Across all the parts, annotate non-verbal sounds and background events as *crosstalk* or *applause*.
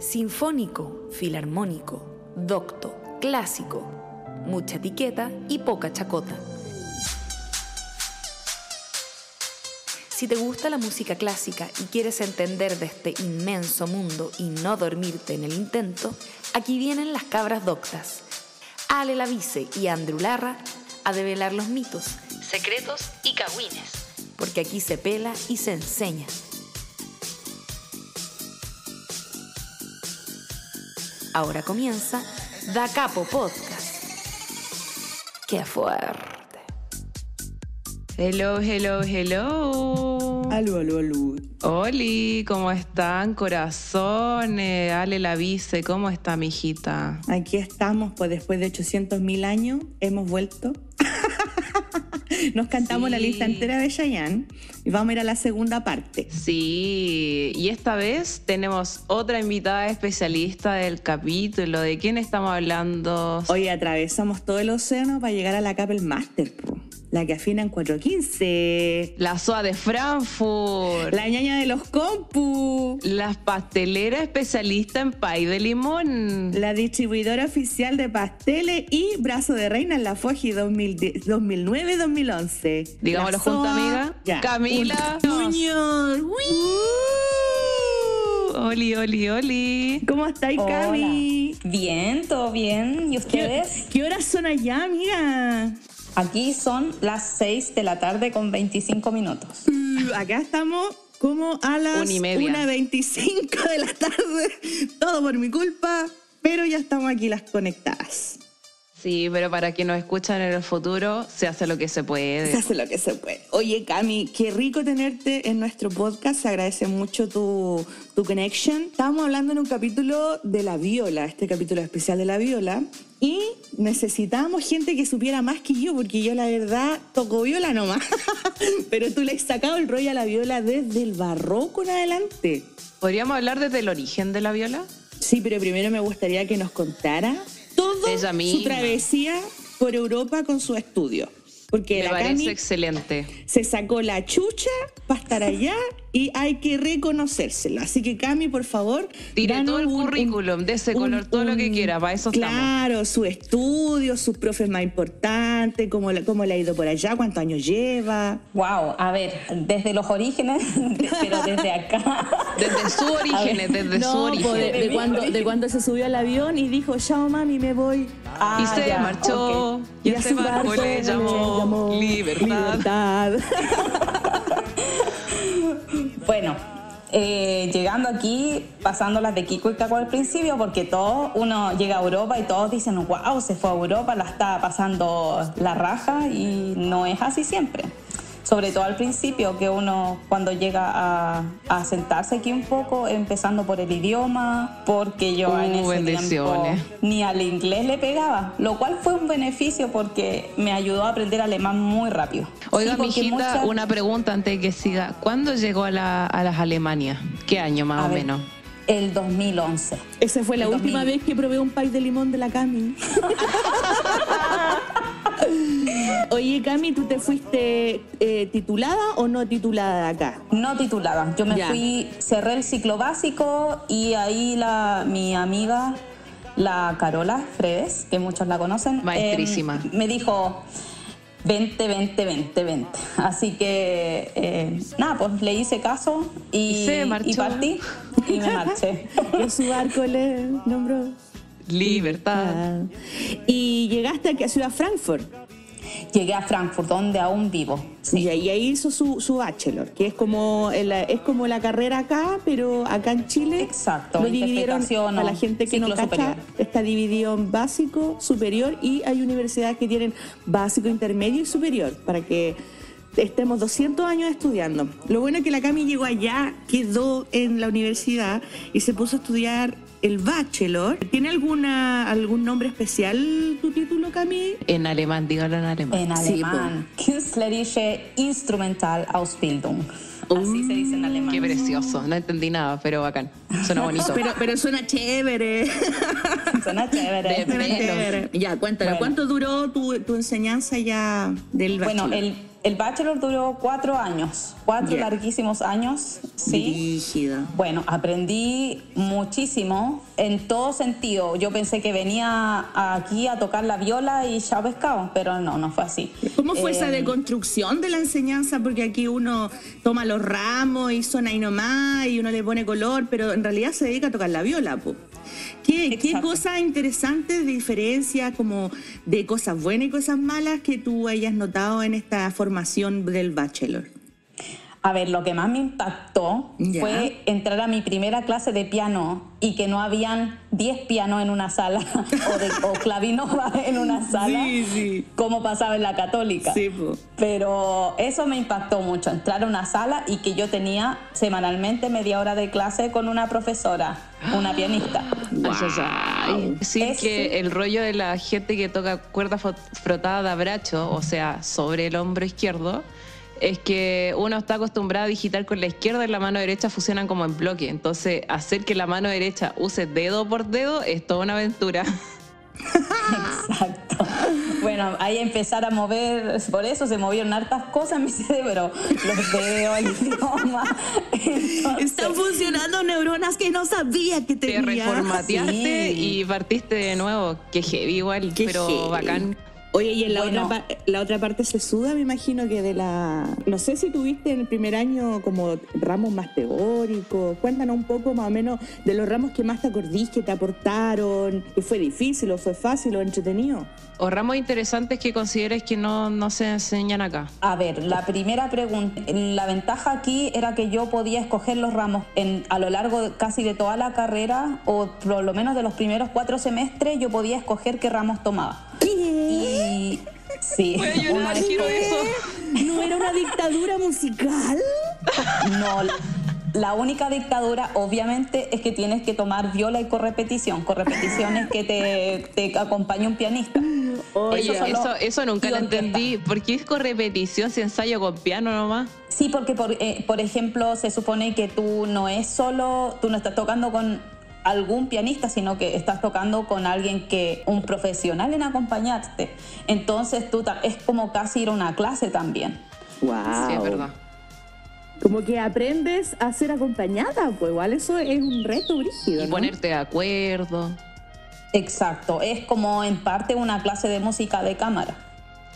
Sinfónico, filarmónico, docto, clásico, mucha etiqueta y poca chacota. Si te gusta la música clásica y quieres entender de este inmenso mundo y no dormirte en el intento, aquí vienen las cabras doctas. Ale Lavice y Andrew Larra a develar los mitos, secretos y cagüines, porque aquí se pela y se enseña. Ahora comienza Da Capo Podcast. ¡Qué fuerte! Hello, hello, hello. Aló, aló, aló. Oli, ¿cómo están, corazones? Ale la vice, ¿cómo está, mi hijita? Aquí estamos, pues después de 800 mil años hemos vuelto. *laughs* Nos cantamos Sí. la lista entera de Cheyenne y vamos a ir a la segunda parte. Sí, y esta vez tenemos otra invitada especialista del capítulo. ¿De quién estamos hablando? Hoy atravesamos todo el océano para llegar a la Capel Master, po, la que afina en 415. La SOA de Frankfurt. La ñaña de los compu. La pastelera especialista en pay de limón. La distribuidora oficial de pasteles y brazo de reina en la Foji 2009-2011. Digámoslo junto, amiga. Ya. Camila. Muñoz. Uh, Oli, oli, oli. ¿Cómo estáis. Cami? Bien, todo bien. ¿Y ¿Qué, ustedes? qué horas son allá, amiga? Aquí son las 6 de la tarde con 25 minutos. Uh, Acá estamos como a las Una y media. 1.25 de la tarde. Todo por mi culpa, pero ya estamos aquí las conectadas. Sí, pero para quienes nos escuchan en el futuro, se hace lo que se Se puede. hace lo que se puede. Oye, Cami, qué rico tenerte en nuestro podcast. Se agradece mucho tu, tu connection. Estábamos hablando en un capítulo de la viola, este capítulo especial de la viola. Y necesitábamos gente que supiera más que yo, porque yo la verdad toco viola nomás. *laughs* Pero tú le has sacado el rollo a la viola desde el barroco en adelante. ¿Podríamos hablar desde el origen de la viola? Sí, pero primero me gustaría que nos contara todo su travesía por Europa con su estudio. Porque Me la parece Cami excelente. se sacó la chucha para estar allá y hay que reconocérselo. Así que Cami, por favor, Tire todo el currículum, de ese color, todo lo que quiera, para eso estamos. Claro, su estudio, sus profes más importantes, cómo, le- cómo le ha ido por allá, cuántos años lleva. Wow, a ver, desde los orígenes, *laughs* pero desde acá. Desde sus orígenes, desde su No, de, origen. de cuando, de cuando se subió al avión y dijo, chao mami, me voy. Ah, Y se ya, marchó. Y a ese barco le llamó libertad. *laughs* Bueno, eh, llegando aquí, pasando las de Kiko y Caco al principio, porque todo uno llega a Europa y todos dicen, wow, se fue a Europa, la está pasando la raja y no es así siempre. Sobre todo al principio, que uno cuando llega a, a sentarse aquí un poco, empezando por el idioma, porque yo en Uh, ese bendiciones. tiempo ni al inglés le pegaba, lo cual fue un beneficio porque me ayudó a aprender alemán muy rápido. Oiga, Sí, mijita, muchas- una pregunta antes de que siga. ¿Cuándo llegó a, la- a las Alemanias? ¿Qué año más A o ver, menos? El 2011. Esa fue la El última 2000. vez que probé un pay de limón de la Cami. *laughs* Oye, Cami, ¿tú te fuiste eh, titulada o no titulada de acá? No titulada. Yo me Ya. fui, cerré el ciclo básico y ahí la, mi amiga, la Carola Fredes, que muchos la conocen, Maestrísima. eh, me dijo, vente, vente, vente, vente. Así que, eh, nada, pues le hice caso y, se partí y me marché. *laughs* Y su barco le nombró. Libertad. Y llegaste aquí a Ciudad Frankfurt. Llegué a Frankfurt, donde aún vivo. Y ahí hizo su, su bachelor, que es como, el- es como la carrera acá, pero acá en Chile Exacto, lo dividieron, para la gente que no cacha, está dividido en básico, superior y hay universidades que tienen básico, intermedio y superior, para que estemos 200 años estudiando. Lo bueno es que la Cami llegó allá, quedó en la universidad y se puso a estudiar el bachelor. ¿Tiene alguna algún nombre especial tu título, Cami? En alemán, dígalo en alemán. En Sí, alemán. Künstlerische Instrumentalausbildung. Así se dice en alemán. Qué precioso. No entendí nada, pero bacán. Suena bonito. Pero, pero suena chévere. *laughs* Suena chévere. De. Ya, Bueno. ¿cuánto duró tu, tu enseñanza ya del Bueno, bachelor? el, el bachelor duró cuatro años, cuatro Ya. larguísimos años, sí. Rígida. Bueno, aprendí muchísimo en todo sentido. Yo pensé que venía aquí a tocar la viola y ya pescado, pero no, no fue así. ¿Cómo fue esa Eh, deconstrucción de la enseñanza? Porque aquí uno toma los ramos y suena ahí nomás y uno le pone color, pero en realidad se dedica a tocar la viola, po. ¿Qué, qué Exacto. cosas interesantes, como de cosas buenas y cosas malas que tú hayas notado en esta formación del bachelor? A ver, lo que más me impactó fue entrar a mi primera clase de piano y que no habían 10 pianos en una sala *laughs* o, de, o clavinova en una sala, Sí, sí. como pasaba en la católica. Sí. Pero eso me impactó mucho, entrar a una sala y que yo tenía semanalmente media hora de clase con una profesora, una pianista. *gasps* Ay. Decir Ese- que el rollo de la gente que toca cuerda frotada de abracho, o sea, sobre el hombro izquierdo, es que uno está acostumbrado a digitar con la izquierda y la mano derecha funcionan como en bloque. Entonces, hacer que la mano derecha use dedo por dedo es toda una aventura. Exacto. Bueno, ahí empezar a mover, por eso se movieron hartas cosas en mi cerebro, los dedos, el idioma. Entonces, Están funcionando neuronas que no sabía que Te tenía. reformateaste Sí. y partiste de nuevo. Que heavy igual, Qué pero heavy. bacán. Oye, y en la, Bueno. otra, la otra parte se suda, me imagino que de la... No sé si tuviste en el primer año como ramos más teóricos. Cuéntanos un poco más o menos de los ramos que más te acordís, que te aportaron, que fue difícil o fue fácil o entretenido. O ramos interesantes que consideres que no, no se enseñan acá. A ver, la primera pregunta, la ventaja aquí era que yo podía escoger los ramos en, a lo largo de- casi de toda la carrera o por lo menos de los primeros cuatro semestres yo podía escoger qué ramos tomaba. Y sí, Voy a llorar, una vez quiero fue- eso. ¿No era una dictadura musical? No, la única dictadura obviamente es que tienes que tomar viola y correpetición. Correpetición es que te, te acompañe un pianista. Oye, Eso eso, nunca lo entendí. ¿Por qué es con repetición si ensayo con piano nomás? Sí, porque por, eh, por ejemplo se supone que tú no es solo, tú no estás tocando con algún pianista, sino que estás tocando con alguien que, un profesional en acompañarte. Entonces tú es como casi ir a una clase también. Wow. Sí, es verdad. Como que aprendes a ser acompañada, pues igual eso es un reto brígido, Y ¿no? ponerte de acuerdo. Exacto, es como en parte una clase de música de cámara.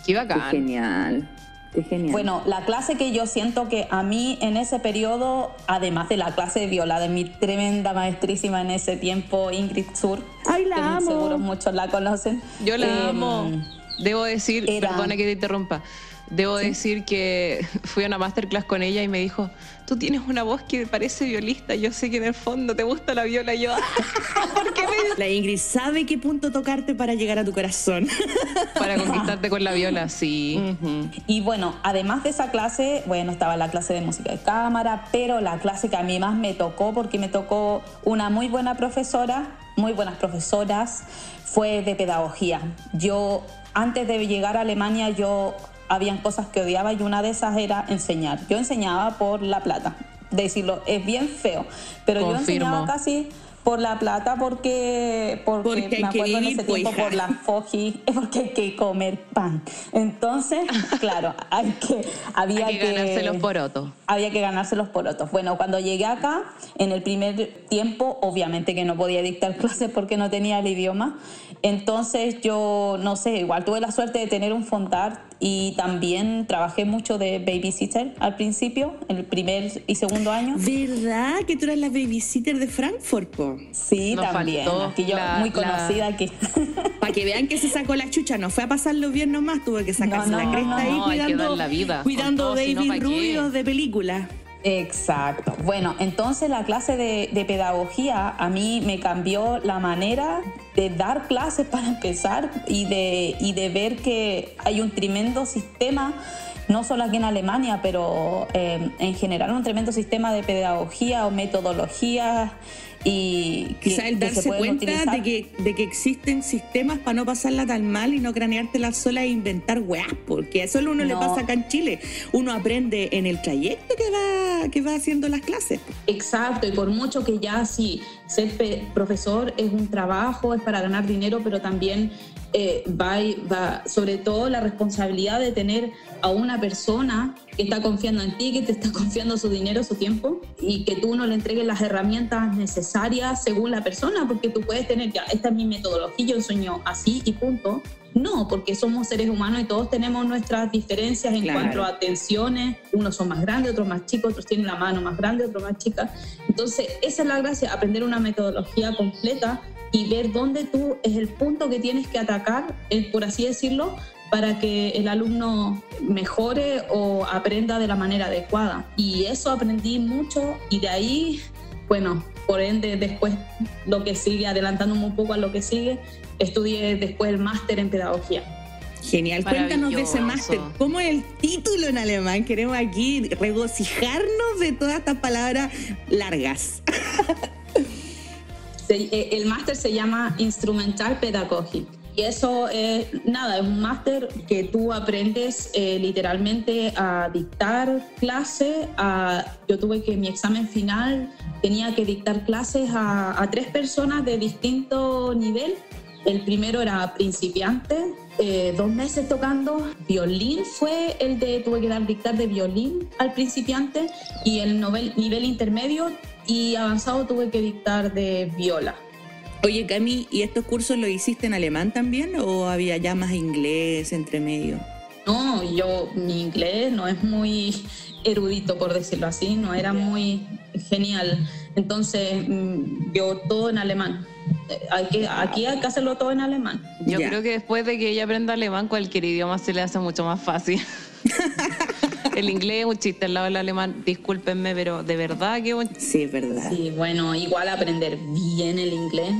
Qué Qué bacán. genial. Qué genial. Bueno, la clase que yo siento que a mí en ese periodo, además de la clase de viola de mi tremenda maestrísima en ese tiempo, Ingrid Sur, Ay, la que amo. seguro muchos la conocen. Yo la em, amo. Debo decir, era- perdona que te interrumpa, debo decir que fui a una masterclass con ella y me dijo, tú tienes una voz que parece violista, yo sé que en el fondo te gusta la viola y yo, *laughs* ¿por qué me La Ingrid sabe qué punto tocarte para llegar a tu corazón. *laughs* Para conquistarte con la viola, sí. Y bueno, además de esa clase, bueno, estaba la clase de música de cámara, pero la clase que a mí más me tocó, porque me tocó una muy buena profesora, muy buenas profesoras, fue de pedagogía. Yo, antes de llegar a Alemania, yo habían cosas que odiaba y una de esas era enseñar. Yo enseñaba por la plata. Decirlo, es bien feo, pero yo Confirmo. enseñaba casi por la plata porque, porque, Porque me que acuerdo en ese pues, tiempo hija. por la foji, *laughs* porque hay que comer pan. Entonces, *laughs* claro, hay que, había Hay que ganarse los porotos. había que ganarse los porotos. Bueno, cuando llegué acá, en el primer tiempo, obviamente que no podía dictar *laughs* clases porque no tenía el idioma. Entonces yo, no sé, igual tuve la suerte de tener un fondart y también trabajé mucho de babysitter al principio, en el primer y segundo año. ¿Verdad que tú eres la babysitter de Frankfurt, po? Sí, Nos también. Aquí yo la- muy la- conocida aquí. *laughs* Para que vean que se sacó la chucha, no fue a pasarlo bien nomás, tuvo que sacarse No, no, la cresta no, ahí cuidando, la vida, cuidando todo, baby rubios de película. Exacto. Bueno, entonces la clase de, pedagogía a mí me cambió la manera de dar clases *laughs* para empezar y de, y de ver que hay un tremendo sistema, no solo aquí en Alemania, pero eh, en general un tremendo sistema de pedagogía o metodologías y Quizá el darse cuenta utilizar. de que, de que existen sistemas para no pasarla tan mal y no craneártela sola e inventar weas, porque eso uno le pasa acá en Chile. Uno aprende en el trayecto que va, que va haciendo las clases. Exacto, y por mucho que ya sí, ser profesor es un trabajo, es para ganar dinero, pero también eh, va, va, sobre todo la responsabilidad de tener a una persona que está confiando en ti, que te está confiando su dinero, su tiempo, y que tú no le entregues las herramientas necesarias según la persona, porque tú puedes tener, ya, esta es mi metodología, yo sueño así y punto. No, porque somos seres humanos y todos tenemos nuestras diferencias en cuanto a atenciones. Unos son más grandes, otros más chicos, otros tienen la mano más grande, otros más chica. Entonces, esa es la gracia, aprender una metodología completa y ver dónde tú es el punto que tienes que atacar, eh, por así decirlo, para que el alumno mejore o aprenda de la manera adecuada. Y eso aprendí mucho y de ahí, bueno, por ende después lo que sigue, adelantándome un poco a lo que sigue, estudié después el máster en pedagogía. Genial, cuéntanos de ese máster. ¿Cómo es el título en alemán? Queremos aquí regocijarnos de todas estas palabras largas. *laughs* Eh, el máster se llama Instrumental Pedagógico. Y eso es, nada, es un máster que tú aprendes eh, literalmente a dictar clases. yo tuve que, mi examen final, tenía que dictar clases a, tres personas de distinto nivel. El primero era principiante, eh, dos meses tocando. Violín fue el de, tuve que dar dictar de violín al principiante. Y el nivel intermedio y avanzado tuve que dictar de viola. Oye, Cami, ¿y estos cursos los hiciste en alemán también o había ya más inglés entre medio? No, yo, mi inglés no es muy erudito, por decirlo así, no era muy genial. Entonces, mm, yo todo en alemán. Eh, hay que, aquí hay que hacerlo todo en alemán. Yo creo que después de que ella aprenda alemán, cualquier idioma se le hace mucho más fácil. *laughs* el inglés es un chiste al lado del alemán, discúlpenme, pero de verdad que un... Sí, es verdad. Sí, bueno, igual aprender bien el inglés.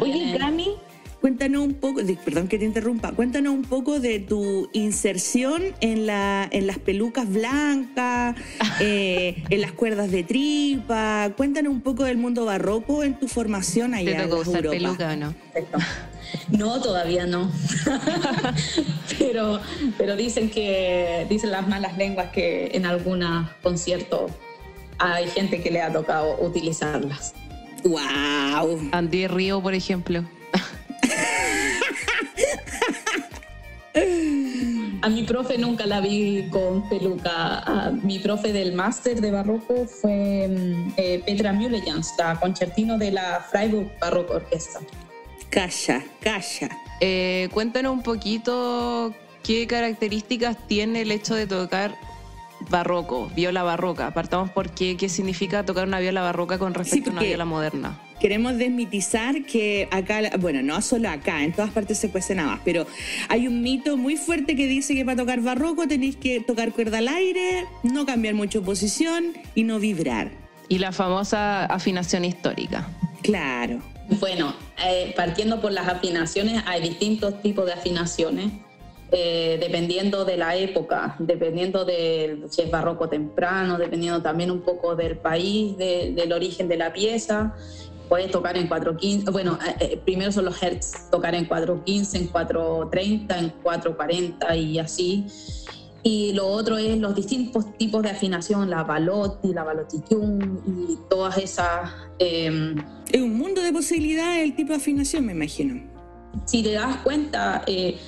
Oye, Gami, cuéntanos un poco, perdón que te interrumpa, cuéntanos un poco de tu inserción en, la, en las pelucas blancas, *laughs* eh, en las cuerdas de tripa, cuéntanos un poco del mundo barroco en tu formación allá ¿Te tocó usar peluca o no? No, todavía no. *laughs* pero, pero dicen que, dicen las malas lenguas que en algunos conciertos hay gente que le ha tocado utilizarlas. ¡Wow! Andy Río, por ejemplo. A mi profe nunca la vi con peluca. A mi profe del máster de barroco fue mm, eh, Petra Müllejans, la concertino de la Freiburg Barroco Orquesta. Calla, calla. Eh, cuéntanos un poquito qué características tiene el hecho de tocar barroco, viola barroca. Partamos por qué, qué significa tocar una viola barroca con respecto a una viola moderna. Queremos desmitizar que acá, bueno, no solo acá, en todas partes se puede nada más, pero hay un mito muy fuerte que dice que para tocar barroco tenéis que tocar cuerda al aire, no cambiar mucho posición y no vibrar. Y la famosa afinación histórica. Claro. Bueno, eh, partiendo por las afinaciones, hay distintos tipos de afinaciones, eh, dependiendo de la época, dependiendo del si es barroco temprano, dependiendo también un poco del país, del origen de la pieza. Puedes tocar en 415, bueno, eh, primero son los hertz, tocar en 415, en 430, en 440 y así. Y lo otro es los distintos tipos de afinación, la balotti, la balotichum y todas esas... Em, es un mundo de posibilidades el tipo de afinación, me imagino. Si te das cuenta, eh,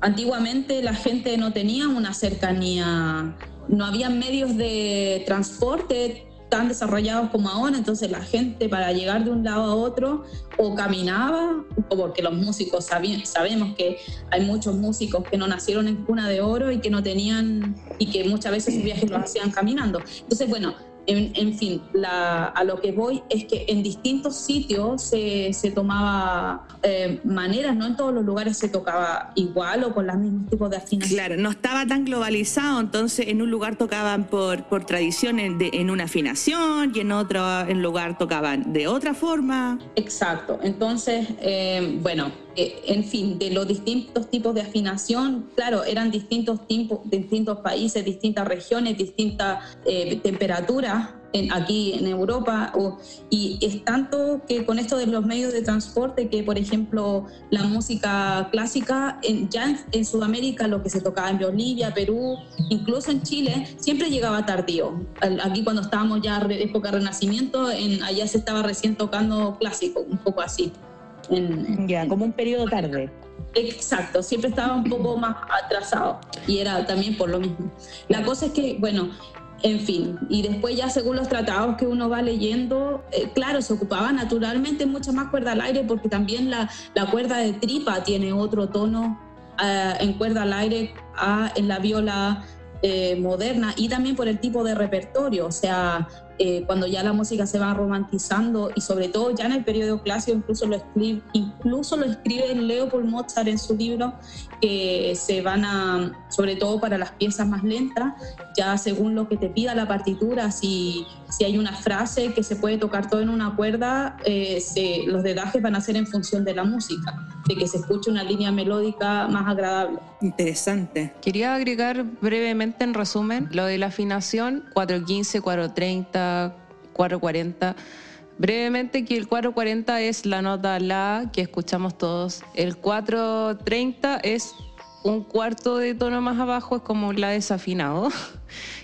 antiguamente la gente no tenía una cercanía, no había medios de transporte tan desarrollados como ahora, entonces la gente para llegar de un lado a otro o caminaba, o porque los músicos sabemos que hay muchos músicos que no nacieron en cuna de oro y que no tenían, y que muchas veces sus viajes los hacían caminando. Entonces, bueno, en, fin, a lo que voy es que en distintos sitios se, tomaba eh, maneras, no en todos los lugares se tocaba igual o con los mismos tipos de afinación. Claro, no estaba tan globalizado, entonces en un lugar tocaban por, por tradición en, en una afinación y en otro en lugar tocaban de otra forma. Exacto, entonces, eh, bueno, eh, en fin, de los distintos tipos de afinación, claro, eran distintos tipos, distintos países, distintas regiones, distintas eh, temperaturas aquí en Europa. y es tanto que con esto de los medios de transporte, que por ejemplo la música clásica, en, ya en, Sudamérica, lo que se tocaba en Bolivia, Perú, incluso en Chile, siempre llegaba tardío. Aquí cuando estábamos ya época Renacimiento, en, allá se estaba recién tocando clásico, un poco así. En, ya, como un periodo tarde. Exacto, siempre estaba un poco más atrasado y era también por lo mismo. La cosa es que, bueno, en fin, y después ya según los tratados que uno va leyendo, eh, claro, se ocupaba naturalmente mucha más cuerda al aire porque también la, la cuerda de tripa tiene otro tono eh, en cuerda al aire a, en la viola eh, moderna y también por el tipo de repertorio, o sea, eh, cuando ya la música se va romantizando y sobre todo ya en el periodo clásico incluso lo escribe, incluso lo escribe Leopold Mozart en su libro que se van a, sobre todo para las piezas más lentas, ya según lo que te pida la partitura, si, si hay una frase que se puede tocar todo en una cuerda, eh, se, los dedajes van a ser en función de la música, de que se escuche una línea melódica más agradable. Interesante. Quería agregar brevemente en resumen lo de la afinación 415, 430, 440. Brevemente que el 440 es la nota La que escuchamos todos. El 430 es un cuarto de tono más abajo, es como La desafinado. *laughs*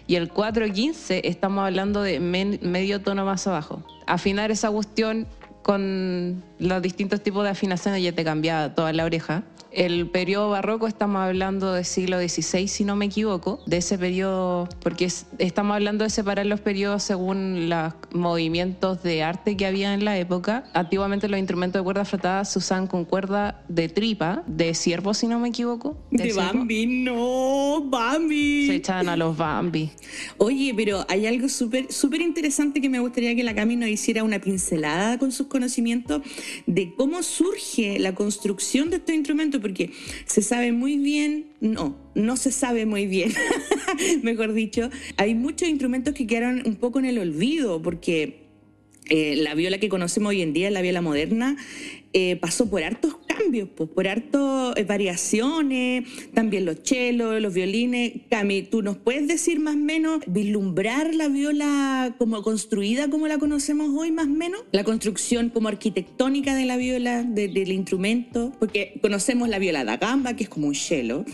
Y el 415 estamos hablando de medio tono más abajo. Afinar esa cuestión con los distintos tipos de afinaciones ya te cambia toda la oreja. El periodo barroco estamos hablando del siglo XVI, si no me equivoco, de ese periodo, porque estamos hablando de separar los periodos según los movimientos de arte que había en la época. Antiguamente los instrumentos de cuerda frotada se usaban con cuerda de tripa, de ciervo, si no me equivoco. De, Bambi, no, Bambi. Se echaban a los Bambi. Oye, pero hay algo súper súper interesante que me gustaría que la Cami nos hiciera una pincelada con sus conocimientos de cómo surge la construcción de estos instrumentos porque se sabe muy bien, no, no se sabe muy bien, *laughs* mejor dicho. Hay muchos instrumentos que quedaron un poco en el olvido, porque eh, la viola que conocemos hoy en día, la viola moderna, eh, pasó por hartos cambios, pues, por hartas eh, variaciones, también los chelos, los violines. Cami, ¿tú nos puedes decir más o menos, vislumbrar la viola como construida como la conocemos hoy más o menos? La construcción como arquitectónica de la viola, del instrumento, porque conocemos la viola da gamba, que es como un cello.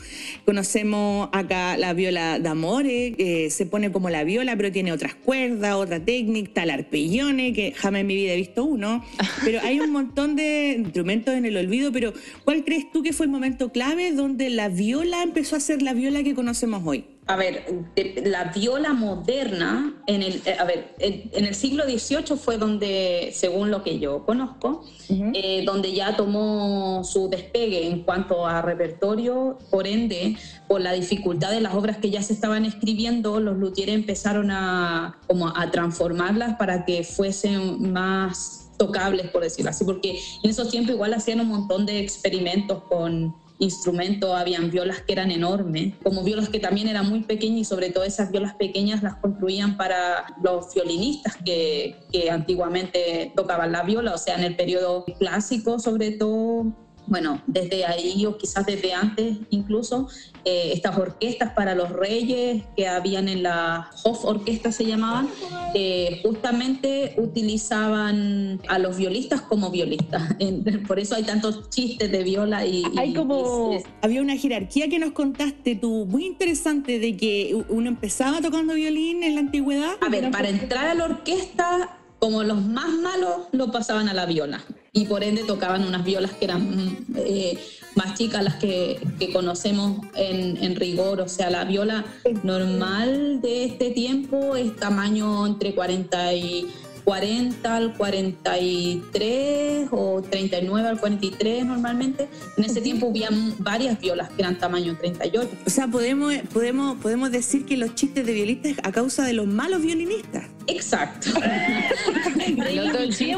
Conocemos acá la viola d'amore, que se pone como la viola, pero tiene otras cuerdas, otra técnica, tal arpellone, que jamás en mi vida he visto uno. Pero hay un montón de instrumentos en el olvido, pero ¿cuál crees tú que fue el momento clave donde la viola empezó a ser la viola que conocemos hoy? A ver, la viola moderna, en el, eh, a ver, en el siglo XVIII fue donde, según lo que yo conozco, eh, donde ya tomó su despegue en cuanto a repertorio, por ende, por la dificultad de las obras que ya se estaban escribiendo, los luthieres empezaron a, como a transformarlas para que fuesen más tocables, por decirlo así, porque en esos tiempos igual hacían un montón de experimentos con instrumentos, habían violas que eran enormes, como violas que también eran muy pequeñas y sobre todo esas violas pequeñas las construían para los violinistas que, que antiguamente tocaban la viola, o sea, en el periodo clásico sobre todo bueno, desde ahí o quizás desde antes incluso, eh, estas orquestas para los reyes que habían en la Hof Orquesta se llamaban, eh, justamente utilizaban a los violistas como violistas. *laughs* Por eso hay tantos chistes de viola y... Hay como... había una jerarquía que nos contaste tú, muy interesante, de que uno empezaba tocando violín en la antigüedad. A ver, para entrar a la orquesta como los más malos lo pasaban a la viola. Y por ende tocaban unas violas que eran eh, más chicas las que, que conocemos en, en, rigor, o sea, la viola normal de este tiempo es tamaño entre 40 y 40 al 43 o 39 al 43 normalmente. En ese tiempo había varias violas que eran tamaño 38. O sea, podemos, podemos, podemos decir que los chistes de violistas a causa de los malos violinistas. Exacto. *laughs* el, otro chiste,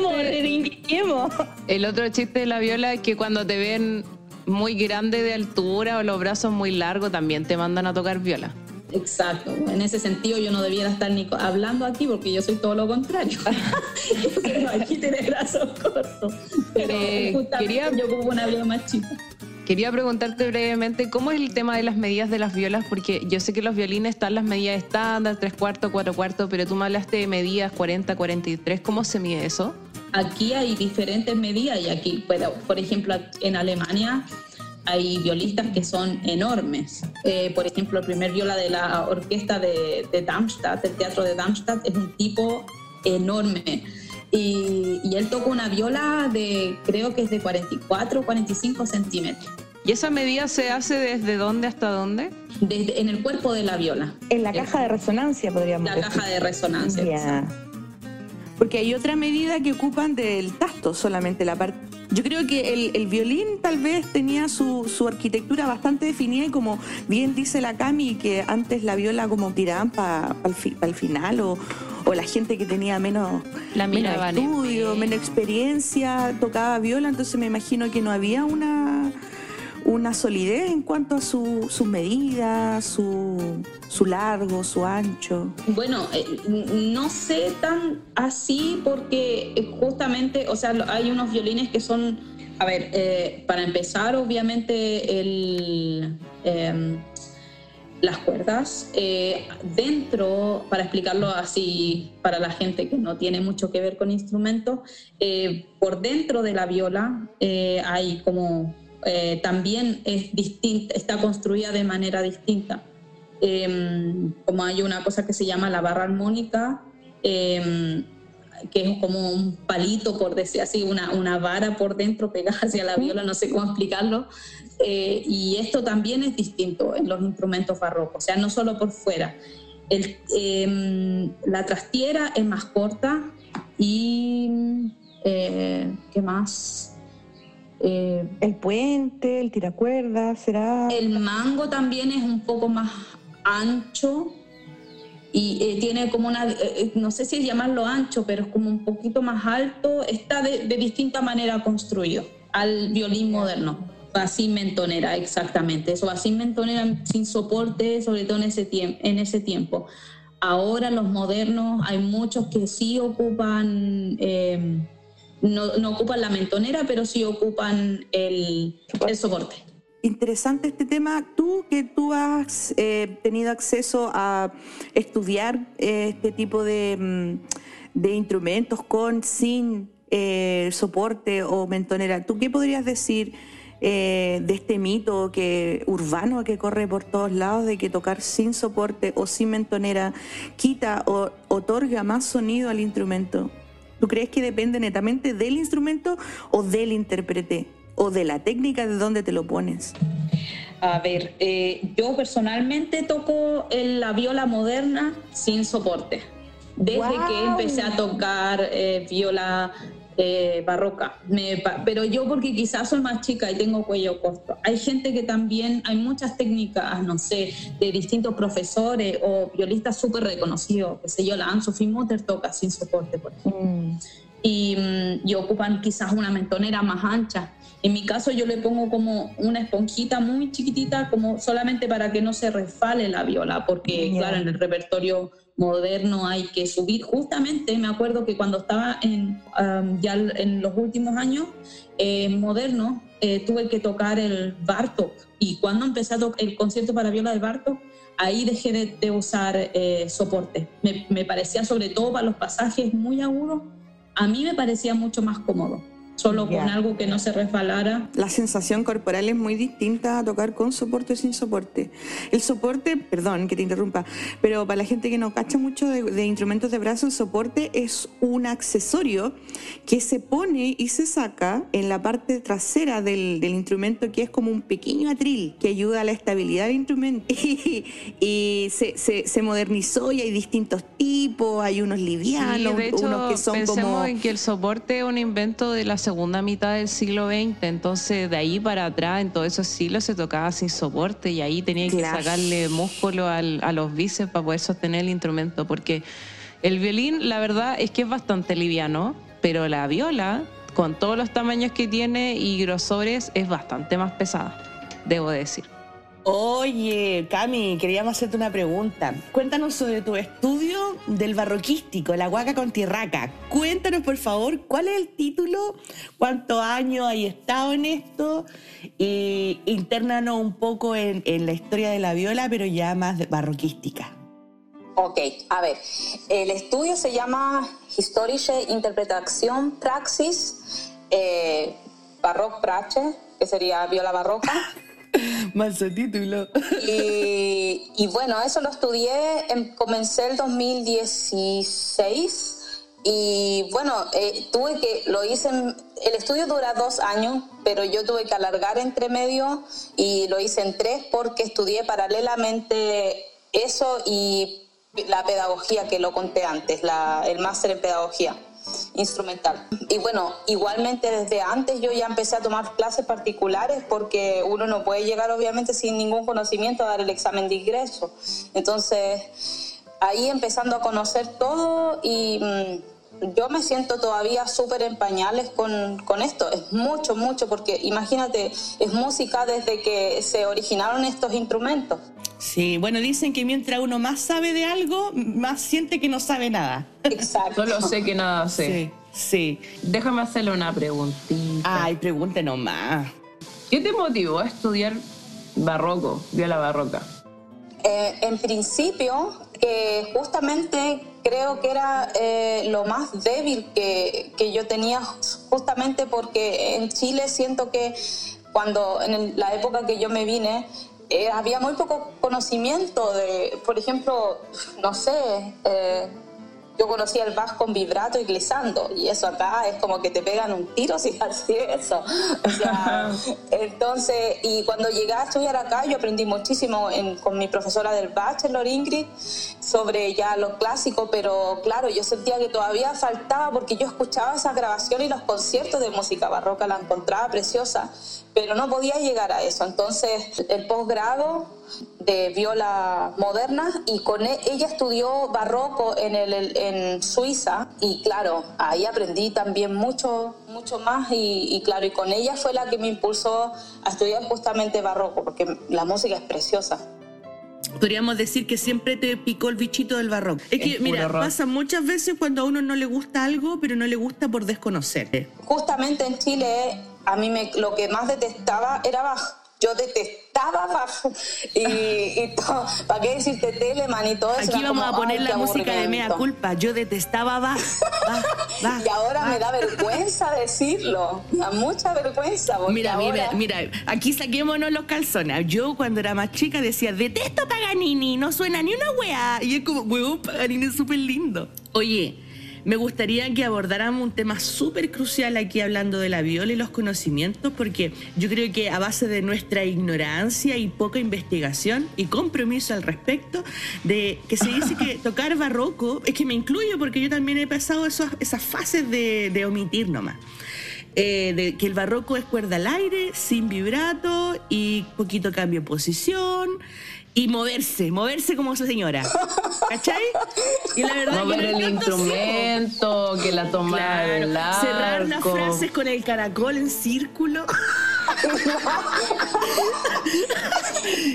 el otro chiste de la viola es que cuando te ven muy grande de altura o los brazos muy largos también te mandan a tocar viola. Exacto. En ese sentido yo no debiera estar ni hablando aquí porque yo soy todo lo contrario. *laughs* aquí tiene brazos cortos. Pero eh, quería, yo como una más chica. Quería preguntarte brevemente cómo es el tema de las medidas de las violas, porque yo sé que los violines están las medidas estándar, tres cuartos, cuatro cuartos, pero tú me hablaste de medidas 40, 43, ¿cómo se mide eso? Aquí hay diferentes medidas y aquí, por ejemplo, en Alemania hay violistas que son enormes. Eh, por ejemplo, el primer viola de la orquesta de, de Darmstadt, el teatro de Darmstadt, es un tipo enorme. y, y él toca una viola de, creo que es de 44 o 45 centímetros. ¿Y esa medida se hace desde dónde hasta dónde? Desde, en el cuerpo de la viola. En la caja de resonancia, podríamos La decir. caja de resonancia. Ya. Porque hay otra medida que ocupan del tacto solamente la parte. Yo creo que el, el violín tal vez tenía su, su arquitectura bastante definida y como bien dice la Cami, que antes la viola como tiraban para el final o, o la gente que tenía menos, La menos estudio, menos experiencia, tocaba viola, entonces me imagino que no había una, una solidez en cuanto a su- sus medidas, su, su largo, su ancho. Bueno, eh, no sé tan así porque eh, justamente, o sea, hay unos violines que son, a ver, eh, para empezar, obviamente, el, em, las cuerdas. dentro, para explicarlo así para la gente que no tiene mucho que ver con instrumentos, por dentro de la viola hay como, eh, también es distinta, está construida de manera distinta. Em, como hay una cosa que se llama la barra armónica, em, que es como un palito, por decir así, una, una vara por dentro pegada *laughs* hacia la viola, no sé cómo explicarlo. Eh, y esto también es distinto en los instrumentos barrocos, o sea, no solo por fuera. El, em, la trastiera es más corta y... eh, ¿Qué más? Eh, El puente, el tiracuerdas, será. el mango también es un poco más ancho y eh, tiene como una, eh, no sé si llamarlo ancho, pero es como un poquito más alto. Está de, de distinta manera construido al violín moderno. Bacín mentonera, exactamente. Eso, bacín mentonera sin soporte, sobre todo en ese, en ese tiempo. Ahora los modernos, hay muchos que sí ocupan, no, no ocupan la mentonera, pero sí ocupan el, el soporte. Interesante este tema. Tú que tú has eh, tenido acceso a estudiar eh, este tipo de, mm, de instrumentos con, sin eh, soporte o mentonera, ¿tú qué podrías decir eh, de este mito que urbano que corre por todos lados de que tocar sin soporte o sin mentonera quita o otorga más sonido al instrumento? ¿Tú crees que depende netamente del instrumento o del intérprete? ¿O de la técnica de dónde te lo pones? A ver, eh, yo personalmente toco el- la viola moderna sin soporte. Desde que empecé a tocar eh, viola eh, barroca. Me pero yo porque quizás soy más chica y tengo cuello corto. Hay gente que también, hay muchas técnicas, no sé, de distintos profesores o violistas súper reconocidos. Que sé yo, la Anne-Sophie Mutter toca sin soporte, por ejemplo y, mm, y ocupan quizás una mentonera más ancha. En mi caso yo le pongo como una esponjita muy chiquitita, como solamente para que no se resfale la viola, porque Ya. claro, en el repertorio moderno hay que subir. Justamente me acuerdo que cuando estaba en, ya en los últimos años eh, modernos, eh, tuve que tocar el Bartok. Y cuando empecé a el concierto para viola de Bartok, ahí dejé de, de usar eh, soporte. Me, me parecía, sobre todo para los pasajes muy agudos, a mí me parecía mucho más cómodo, solo con algo que no se resbalara. La sensación corporal es muy distinta a tocar con soporte o sin soporte. El soporte, perdón que te interrumpa, pero para la gente que no cacha mucho de, de instrumentos de brazo, el soporte es un accesorio que se pone y se saca en la parte trasera del, del instrumento, que es como un pequeño atril que ayuda a la estabilidad del instrumento. *laughs* Y, y se, se- se modernizó y hay distintos tipos, hay unos livianos, Sí, de hecho, unos que son pensemos como... en que el soporte es un invento de la segunda mitad del siglo XX, entonces de ahí para atrás, en todos esos siglos se tocaba sin soporte y ahí tenía que Claro. sacarle músculo al- a los bíceps para poder sostener el instrumento, porque el violín, la verdad es que es bastante liviano, pero la viola, con todos los tamaños que tiene y grosores, es bastante más pesada, debo decir. Oye, Cami, queríamos hacerte una pregunta. Cuéntanos sobre tu estudio del barroquístico, la huaca con tirraca. Cuéntanos, por favor, cuál es el título, cuántos años hay estado en esto y internanos un poco en, en la historia de la viola, pero ya más barroquística. Ok, a ver, el estudio se llama Historische Interpretación Praxis eh, Baroque Prache, que sería viola barroca. *laughs* Manso título. Y, y bueno, eso lo estudié, en- comencé el 2016 Y bueno, eh, tuve que, lo hice, el estudio dura dos años, pero yo tuve que alargar entre medio y lo hice en tres porque estudié paralelamente eso y la pedagogía que lo conté antes, la, el máster en pedagogía instrumental. Y bueno, igualmente desde antes yo ya empecé a tomar clases particulares porque uno no puede llegar obviamente sin ningún conocimiento a dar el examen de ingreso. Entonces, ahí empezando a conocer todo y mm, yo me siento todavía súper en pañales con, con, esto. Es mucho, mucho, porque imagínate, es música desde que se originaron estos instrumentos. Sí, bueno, dicen que mientras uno más sabe de algo, más siente que no sabe nada. Exacto. Solo sé que nada sé. Sí, sí. Déjame hacerle una preguntita. Ay, pregunte nomás. ¿Qué te motivó a estudiar barroco, viola barroca? Eh, en principio, eh, justamente creo que era eh, lo más débil que, que, yo tenía, justamente porque en Chile siento que cuando en el, la época que yo me vine, eh, había muy poco conocimiento de, por ejemplo, no sé, eh, yo conocía el bajo con vibrato y glissando, y eso acá es como que te pegan un tiro si *laughs* haces eso. O sea, *laughs* entonces, y cuando llegué a estudiar acá, yo aprendí muchísimo con mi profesora del bachelor, Ingrid, sobre ya lo clásico, pero claro, yo sentía que todavía faltaba porque yo escuchaba esa grabación y los conciertos de música barroca, la encontraba preciosa, pero no podía llegar a eso. Entonces, el posgrado de viola moderna y con e, ella estudió barroco en, el, en Suiza y claro, ahí aprendí también mucho, mucho más y, y, claro, y con ella fue la que me impulsó a estudiar justamente barroco porque la música es preciosa. Podríamos decir que siempre te picó el bichito del barroco. Es que, mira, pasa muchas veces cuando a uno no le gusta algo, pero no le gusta por desconocer. Justamente en Chile, a mí me, lo que más detestaba era Bach yo detestaba Bach y, y *laughs* todo, ¿para qué decirte Telemann y todo eso? Aquí vamos a poner la música de Mea Culpa, yo detestaba Bach, *laughs* y ahora me da vergüenza decirlo, me da mucha vergüenza. Mira, ahora... mira, mira, aquí saquémonos los calzones. Yo cuando era más chica decía, detesto Paganini, no suena ni una weá. Y es como, weón, Paganini es súper lindo. Oye, me gustaría que abordáramos un tema súper crucial aquí hablando de la viola y los conocimientos, porque yo creo que a base de nuestra ignorancia y poca investigación y compromiso al respecto, de que se dice que *laughs* tocar barroco, es que me incluyo porque yo también he pasado esos, esas fases de, de omitir nomás. Eh, de que el barroco es cuerda al aire, sin vibrato y poquito cambio de posición y moverse, moverse como su señora. ¿Cachai? Y la verdad Mover que el instrumento, que la toma claro, Cerrar las frases con el caracol en círculo.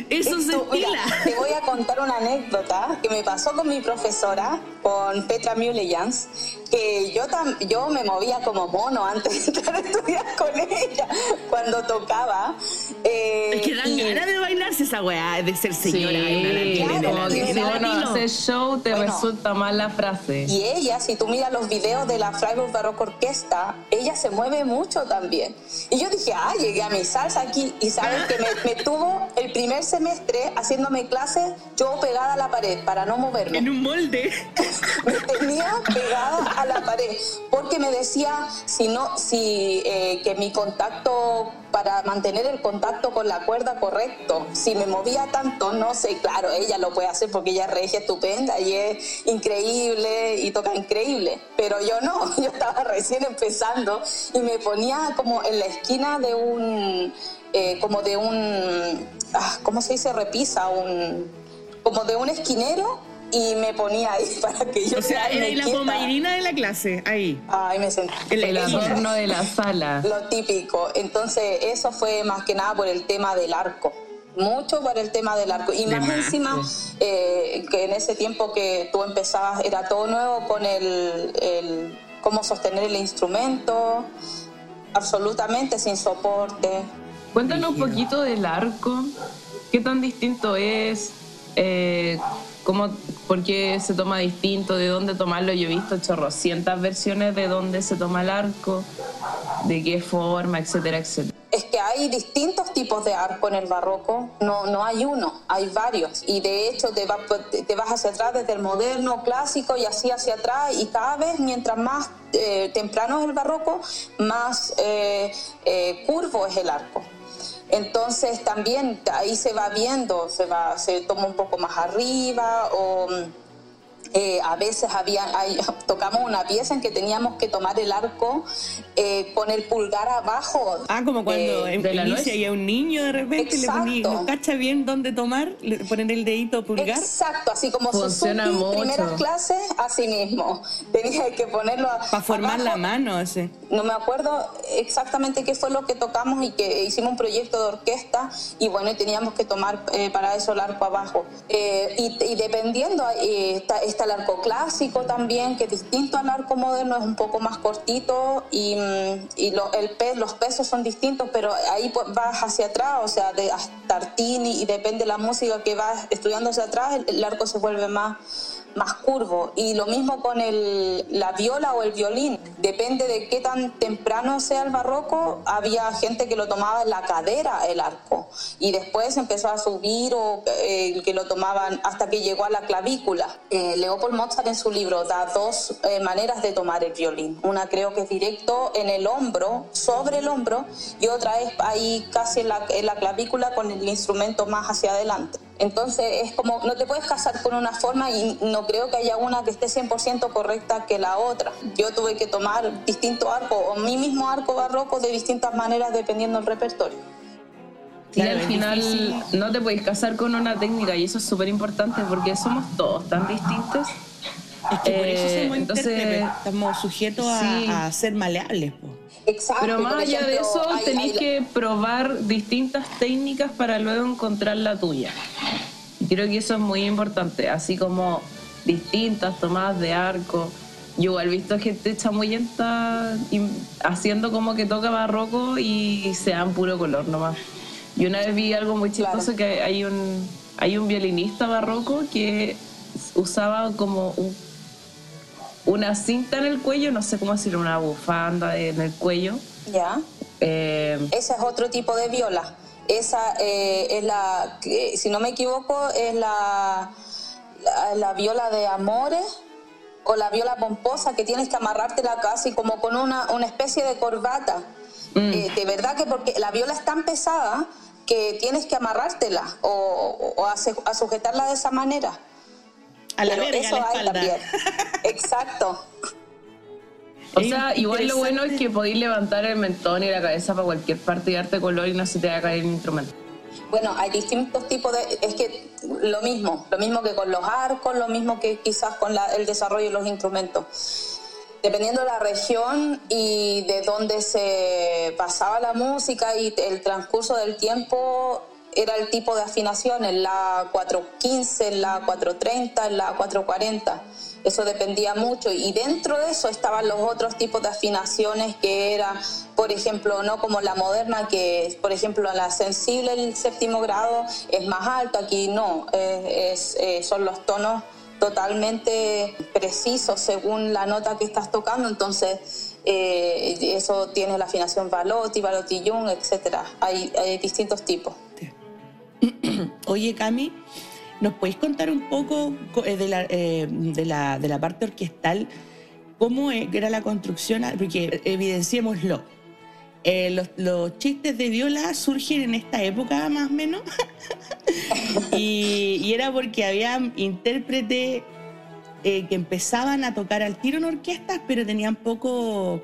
Eso se estila. te voy a contar una anécdota que me pasó con mi profesora, con Petra Muleyans, que yo, tam, yo me movía como mono antes de entrar a estudiar con ella cuando tocaba. Eh, es que dan y... ganas de bailarse esa weá, de ser señora. Sí, claro, como que si uno hace show te bueno, resulta mal la frase. Y ella, si tú miras los videos de la Freiburg Baroque Orquesta, ella se mueve mucho también. Y yo dije, ah, llegué mi salsa aquí y sabes que me, me tuvo el primer semestre haciéndome clases yo pegada a la pared para no moverme. En un molde. *laughs* me tenía pegada a la pared porque me decía si no, si eh, que mi contacto para mantener el contacto con la cuerda correcto, si me movía tanto, no sé, claro, ella lo puede hacer porque ella es regia estupenda y es increíble y toca increíble, pero yo no, *laughs* yo estaba recién empezando y me ponía como en la esquina de un, eh, como de un, ah, ¿cómo se dice? Repisa, un, como de un esquinero y me ponía ahí *laughs* para que yo o sea era la pomairina de la clase ahí. Ahí me senté el, el adorno de la sala. Lo típico. Entonces eso fue más que nada por el tema del arco. Mucho por el tema del arco. Y de más, más encima eh, que en ese tiempo que tú empezabas era todo nuevo con el, el cómo sostener el instrumento absolutamente sin soporte. Cuéntanos un poquito del arco. Qué tan distinto es eh, cómo, por qué se toma distinto, de dónde tomarlo. Yo he visto chorrocientas versiones de dónde se toma el arco, de qué forma, etcétera, etcétera. Es que hay distintos tipos de arco en el barroco, no, no hay uno, hay varios. Y de hecho te, te vas hacia atrás desde el moderno, clásico y así hacia atrás y cada vez mientras más eh, temprano es el barroco, más eh, eh, curvo es el arco. Entonces también ahí se va viendo, se, va, se toma un poco más arriba o eh, a veces había, tocamos una pieza en que teníamos que tomar el arco eh, con el pulgar abajo. Ah, como cuando en la noche hay un niño de repente le ponía, no cacha bien dónde tomar, le ponen el dedito pulgar. Exacto, así como Funciona sus primeras clases, así mismo. *laughs* Tenía que ponerlo para formar la mano, ese. No me acuerdo exactamente qué fue lo que tocamos y que hicimos un proyecto de orquesta y bueno, teníamos que tomar eh, para eso el arco abajo. y, y, dependiendo, está está el arco clásico también, que es distinto al arco moderno, es un poco más cortito y, mm, y el los pesos son distintos, pero ahí vas hacia atrás, o sea, de hasta Artini y depende de la música que vas estudiando hacia atrás, el arco se vuelve más más curvo. Y lo mismo con el, la viola o el violín. Depende de qué tan temprano sea el barroco, había gente que lo tomaba en la cadera el arco. Y después empezó a subir o eh, que lo tomaban hasta que llegó a la clavícula. Eh, Leopold Mozart en su libro da dos eh, maneras de tomar el violín. Una creo que es directo en el hombro, sobre el hombro, y otra es ahí casi en la, en la clavícula con el instrumento más hacia adelante. Entonces es como, no te puedes casar con una forma y no creo que haya una que esté 100% correcta que la otra. Yo tuve que tomar distinto arco o mi mismo arco barroco de distintas maneras dependiendo del repertorio. Y al final no te puedes casar con una técnica y eso es súper importante porque somos todos tan distintos. Es que por eso somos eh, entonces, estamos sujetos a, ser maleables. Pero más allá de eso, tenéis que probar distintas técnicas para luego encontrar la tuya. Y creo que eso es muy importante, así como distintas tomadas de arco. Yo igual he visto gente chamuyenta haciendo como que toca barroco y se dan puro color nomás. Y una vez vi algo muy chistoso que hay un, hay un violinista barroco que usaba como un una cinta en el cuello, no sé cómo decirlo, una bufanda en el cuello. Ya. Eh, Ese es otro tipo de viola. Esa eh, es la, si no me equivoco, es la, la, viola de amores o la viola pomposa que tienes que amarrártela casi como con una, una especie de corbata. Mm. Eh, de verdad que porque la viola es tan pesada que tienes que amarrártela o, o a sujetarla de esa manera a la verga, eso hay también. Exacto. O sea, igual lo bueno es que podéis levantar el mentón y la cabeza para cualquier parte y darte color y no se te va a caer el instrumento. Bueno, hay distintos tipos de... Es que lo mismo, lo mismo que con los arcos, lo mismo que quizás con el desarrollo de los instrumentos. Dependiendo de la región y de dónde se pasaba la música y el transcurso del tiempo, era el tipo de afinación, en la 415, en la 430, en la 440. Eso dependía mucho y dentro de eso estaban los otros tipos de afinaciones que era, por ejemplo, no como la moderna, que por ejemplo la sensible el séptimo grado es más alto, aquí no, es, eh, son los tonos totalmente precisos según la nota que estás tocando, entonces eh, eso tiene la afinación Balotti, Balotti Jung, etc. hay distintos tipos. *clears throat* Oye, Cami, ¿nos podéis contar un poco eh, de la, eh, de la, de la parte orquestal? ¿Cómo e, era la construcción? Porque evidenciémoslo. Eh, los, chistes de viola surgen en esta época más o menos *laughs* y, y, era porque había intérpretes que empezaban a tocar al tiro en orquestas pero tenían poco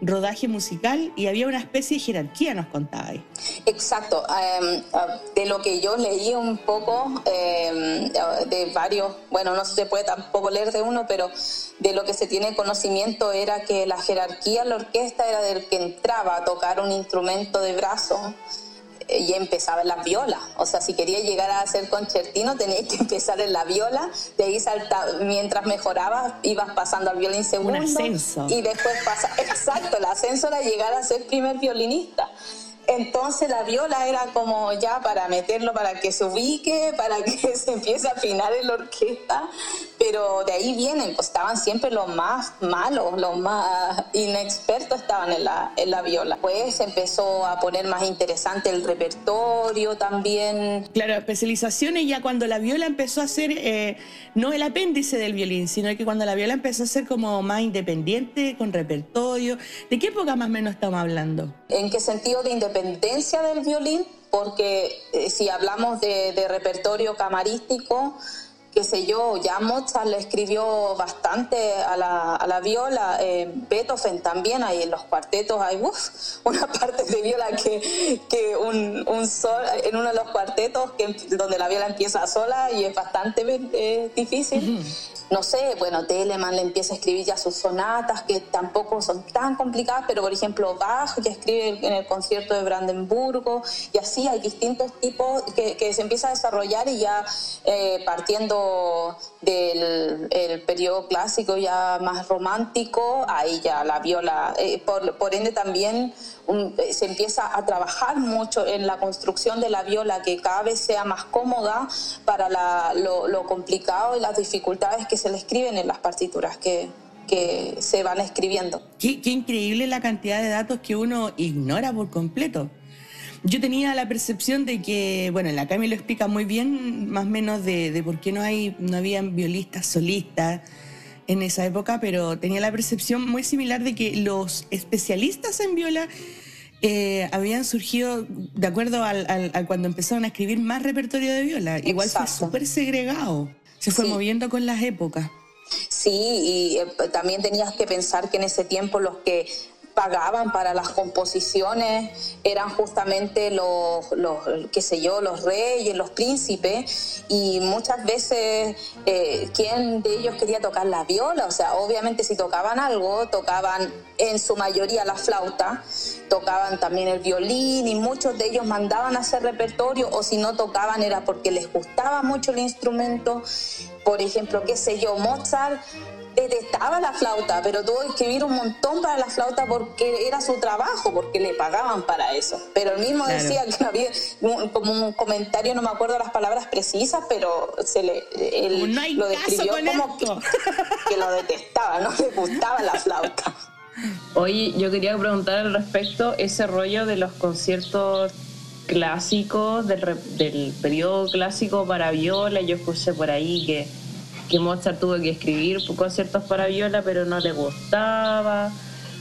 rodaje musical y había una especie de jerarquía, nos contabais. Exacto, em, de lo que yo leí un poco, em, de varios, bueno, no se puede tampoco leer de uno, pero de lo que se tiene conocimiento era que la jerarquía en la orquesta era del que entraba a tocar un instrumento de brazo y empezaba en la viola. O sea, si quería llegar a ser concertino, tenías que *laughs* empezar en la viola, de ahí mientras mejorabas, ibas pasando al violín segundo. Un ascenso. Y después pasa, *laughs* exacto, el ascenso era llegar a ser primer violinista. Entonces la viola era como ya para meterlo, para que se ubique, para que *laughs* se empiece a afinar en la orquesta, pero de ahí vienen, pues estaban siempre los más malos, los más inexpertos estaban en la, en la viola. Pues empezó a poner más interesante el repertorio también. Claro, especializaciones ya cuando la viola empezó a ser eh, no el apéndice del violín, sino que cuando la viola empezó a ser como más independiente, con repertorio. ¿De qué época más o menos estamos hablando? ¿En qué sentido de independencia del violín? Porque eh, si hablamos de, de repertorio camarístico, qué sé yo, ya Mozart le escribió bastante a la, a la viola, eh, Beethoven también, ahí en los cuartetos hay *laughs* una parte de viola que, que un, un sol, en uno de los cuartetos que, donde la viola empieza sola y es bastante eh, difícil no sé, bueno, Telemann le empieza a escribir ya sus sonatas, que tampoco son tan complicadas, pero por ejemplo Bach ya escribe en el concierto de Brandenburgo, y así hay distintos tipos que, se empieza a desarrollar y ya eh, partiendo del el periodo clásico ya más romántico, ahí ya la viola, eh, por ende también eh, se empieza a trabajar mucho en la construcción de la viola, que cada vez sea más cómoda para lo, complicado y las dificultades que se le escriben en las partituras que, que se van escribiendo. Qué, increíble la cantidad de datos que uno ignora por completo. Yo tenía la percepción de que, bueno, la Cami lo explica muy bien, más o menos de, de por qué no, hay, no habían violistas solistas en esa época, pero tenía la percepción muy similar de que los especialistas en viola eh, habían surgido de acuerdo al, cuando empezaron a escribir más repertorio de viola. Igual fue súper segregado, se fue moviendo con las épocas. Sí, y eh, también tenías que pensar que en ese tiempo los que pagaban para las composiciones eran justamente los, los qué sé yo, los reyes, los príncipes, y muchas veces, eh, ¿quién de ellos quería tocar la viola? O sea, obviamente si tocaban algo, tocaban en su mayoría la flauta, tocaban también el violín, y muchos de ellos mandaban a hacer repertorio, o si no tocaban era porque les gustaba mucho el instrumento. Por ejemplo, qué sé yo, Mozart detestaba la flauta, pero tuvo que escribir un montón para la flauta porque era su trabajo, porque le pagaban para eso. Pero él mismo decía que no había como un comentario, no me acuerdo las palabras precisas, pero se le él lo describió como que, *laughs* que, lo detestaba, no *laughs* le gustaba la flauta. Oye, yo quería preguntar al respecto ese rollo de los conciertos clásicos del, del periodo clásico para viola. Yo escuché por ahí que que Mozart tuvo que escribir conciertos para viola, pero no le gustaba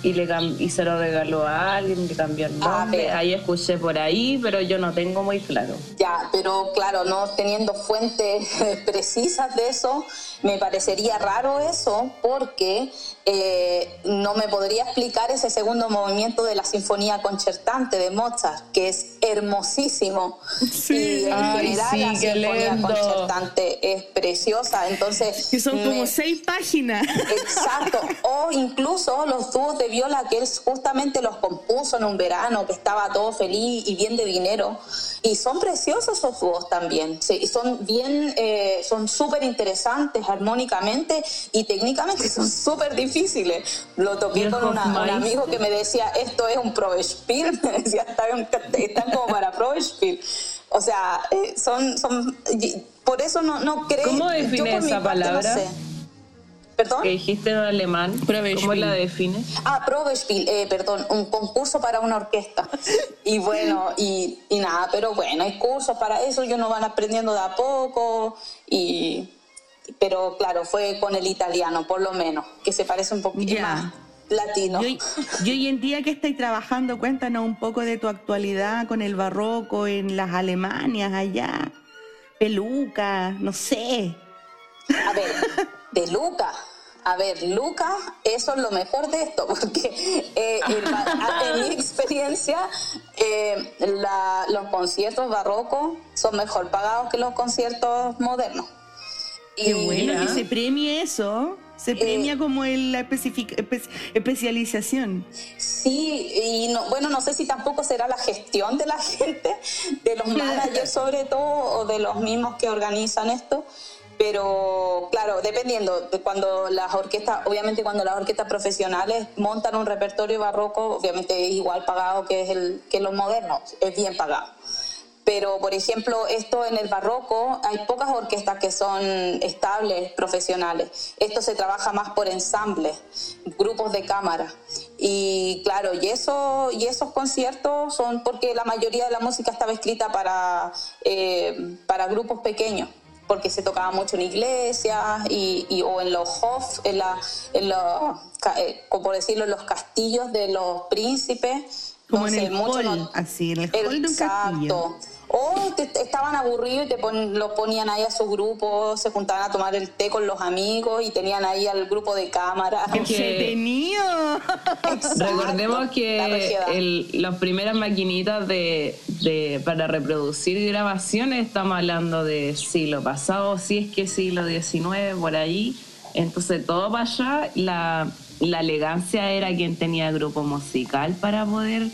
y, le y se lo regaló a alguien, que cambió el ah, nombre. ahí escuché por ahí, pero yo no tengo muy claro. Ya, pero claro, no teniendo fuentes *laughs* precisas de eso, me parecería raro eso porque eh, no me podría explicar ese segundo movimiento de la Sinfonía Concertante de Mozart, que es hermosísimo. Sí. Y en general la Sinfonía Concertante es preciosa, entonces... Que son como seis páginas. Exacto, o incluso los dúos de viola que él justamente los compuso en un verano, que estaba todo feliz y bien de dinero, y son preciosos esos dúos también, sí, son bien, eh, son súper interesantes armónicamente y técnicamente son súper difíciles. Lo toqué con un amigo que me decía, esto es un Provespiel, *laughs* me decía, están, como para Provespiel. O sea, eh, son, son, por eso no, no creo... ¿Cómo define esa palabra? ¿Perdón? Que dijiste en alemán. ¿Cómo la defines? Ah, Probespiel, eh, perdón, un concurso para una orquesta. *laughs* Y bueno, y, y, nada, pero bueno, hay cursos para eso, ellos nos van aprendiendo de a poco. Y, pero claro, fue con el italiano, por lo menos, que se parece un poquito más latino. Y hoy, en día que estáis trabajando, cuéntanos un poco de tu actualidad con el barroco en las Alemanias allá. Peluca, no sé. A ver, de Luca. A ver, Luca, eso es lo mejor de esto, porque eh, en, mi experiencia eh, los conciertos barrocos son mejor pagados que los conciertos modernos. Qué bueno que se premie eso. Se eh, premia como la especialización. Sí, y no, bueno, no sé si tampoco será la gestión de la *laughs* gente, de los managers sobre todo, o de los mismos que organizan esto, pero claro, dependiendo de cuando las orquestas, obviamente cuando las orquestas profesionales montan un repertorio barroco, obviamente es igual pagado que, es el, que los modernos, es bien pagado. Pero por ejemplo, esto en el barroco hay pocas orquestas que son estables, profesionales. Esto se trabaja más por ensambles, grupos de cámara. Y claro, y, eso, y esos conciertos son porque la mayoría de la música estaba escrita para, eh, para grupos pequeños porque se tocaba mucho en iglesias y, o en los hof, en, la, en los, eh, como por decirlo, en los castillos de los príncipes. Como en el hall, así, en el hall de un castillo o estaban aburridos y te los ponían ahí a su grupo, se juntaban a tomar el té con los amigos y tenían ahí al grupo de cámara. ¡Qué Recordemos que las primeras maquinitas de, de, para reproducir grabaciones, estamos hablando de siglo pasado, si es que siglo XIX, por ahí. Entonces todo para allá, la, la elegancia era quien tenía grupo musical para poder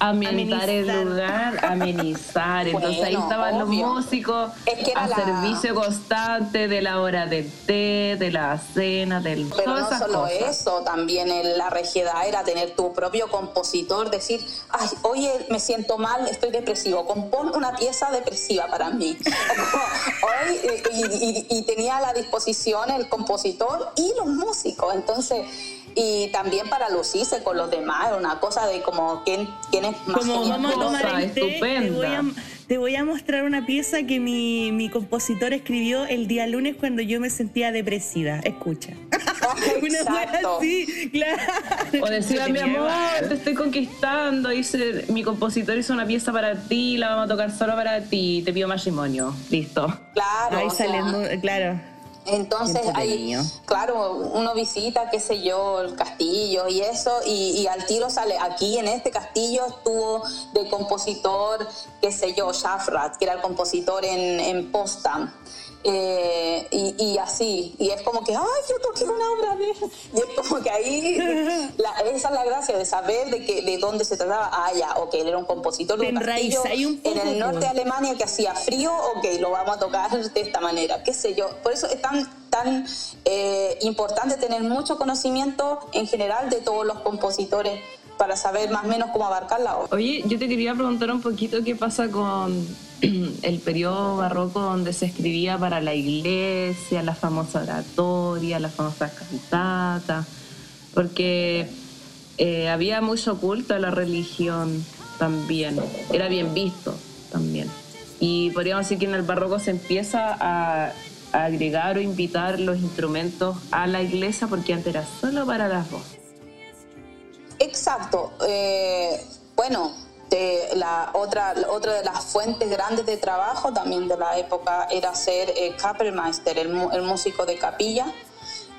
amenizar el lugar, amenizar. Entonces ahí estaban los músicos a servicio constante de la hora del té, de la cena, del Pero no solo eso, también la regiedad era tener tu propio compositor, decir, ay, oye, me siento mal, estoy depresivo, compón una pieza depresiva para mí. *laughs* y tenía a la disposición el compositor y los músicos. Entonces, y también para lucirse con los demás, una cosa de como quién, quién es más como vamos a tomar el té, te voy a, te voy a, mostrar una pieza que mi, mi, compositor escribió el día lunes cuando yo me sentía depresiva. Escucha. *laughs* Exacto. así, claro. O decía, mi amor, te estoy conquistando. Dice, mi compositor hizo una pieza para ti, la vamos a tocar solo para ti. Te pido matrimonio. Listo. Claro. Ahí saliendo, claro. Entonces ahí, claro, uno visita, qué sé yo, el castillo y eso, y, al tiro sale, aquí en este castillo estuvo de compositor, qué sé yo, Shafrat, que era el compositor en, en Postam. Eh, y, así, y es como que, ay, yo toqué una obra de *laughs* Y es como que ahí, *laughs* esa es la gracia de saber de, que, de dónde se trataba. Ah, ya, ok, él era un compositor de un castillo en el norte de Alemania que hacía frío, ok, lo vamos a tocar de esta manera, qué sé yo. Por eso es tan, tan eh, importante tener mucho conocimiento en general de todos los compositores para saber más o menos cómo abarcar la obra. Oye, yo te quería preguntar un poquito qué pasa con *clears throat* el periodo barroco donde se escribía para la iglesia, la famosa oratoria, las famosas cantatas, porque eh, había mucho culto a la religión también, era bien visto también. Y podríamos decir que en el barroco se empieza a, agregar o invitar los instrumentos a la iglesia porque antes era solo para las voces. Exacto. Eh, bueno, la otra, otra de las fuentes grandes de trabajo también de la época era ser el Kapellmeister, el, músico de capilla,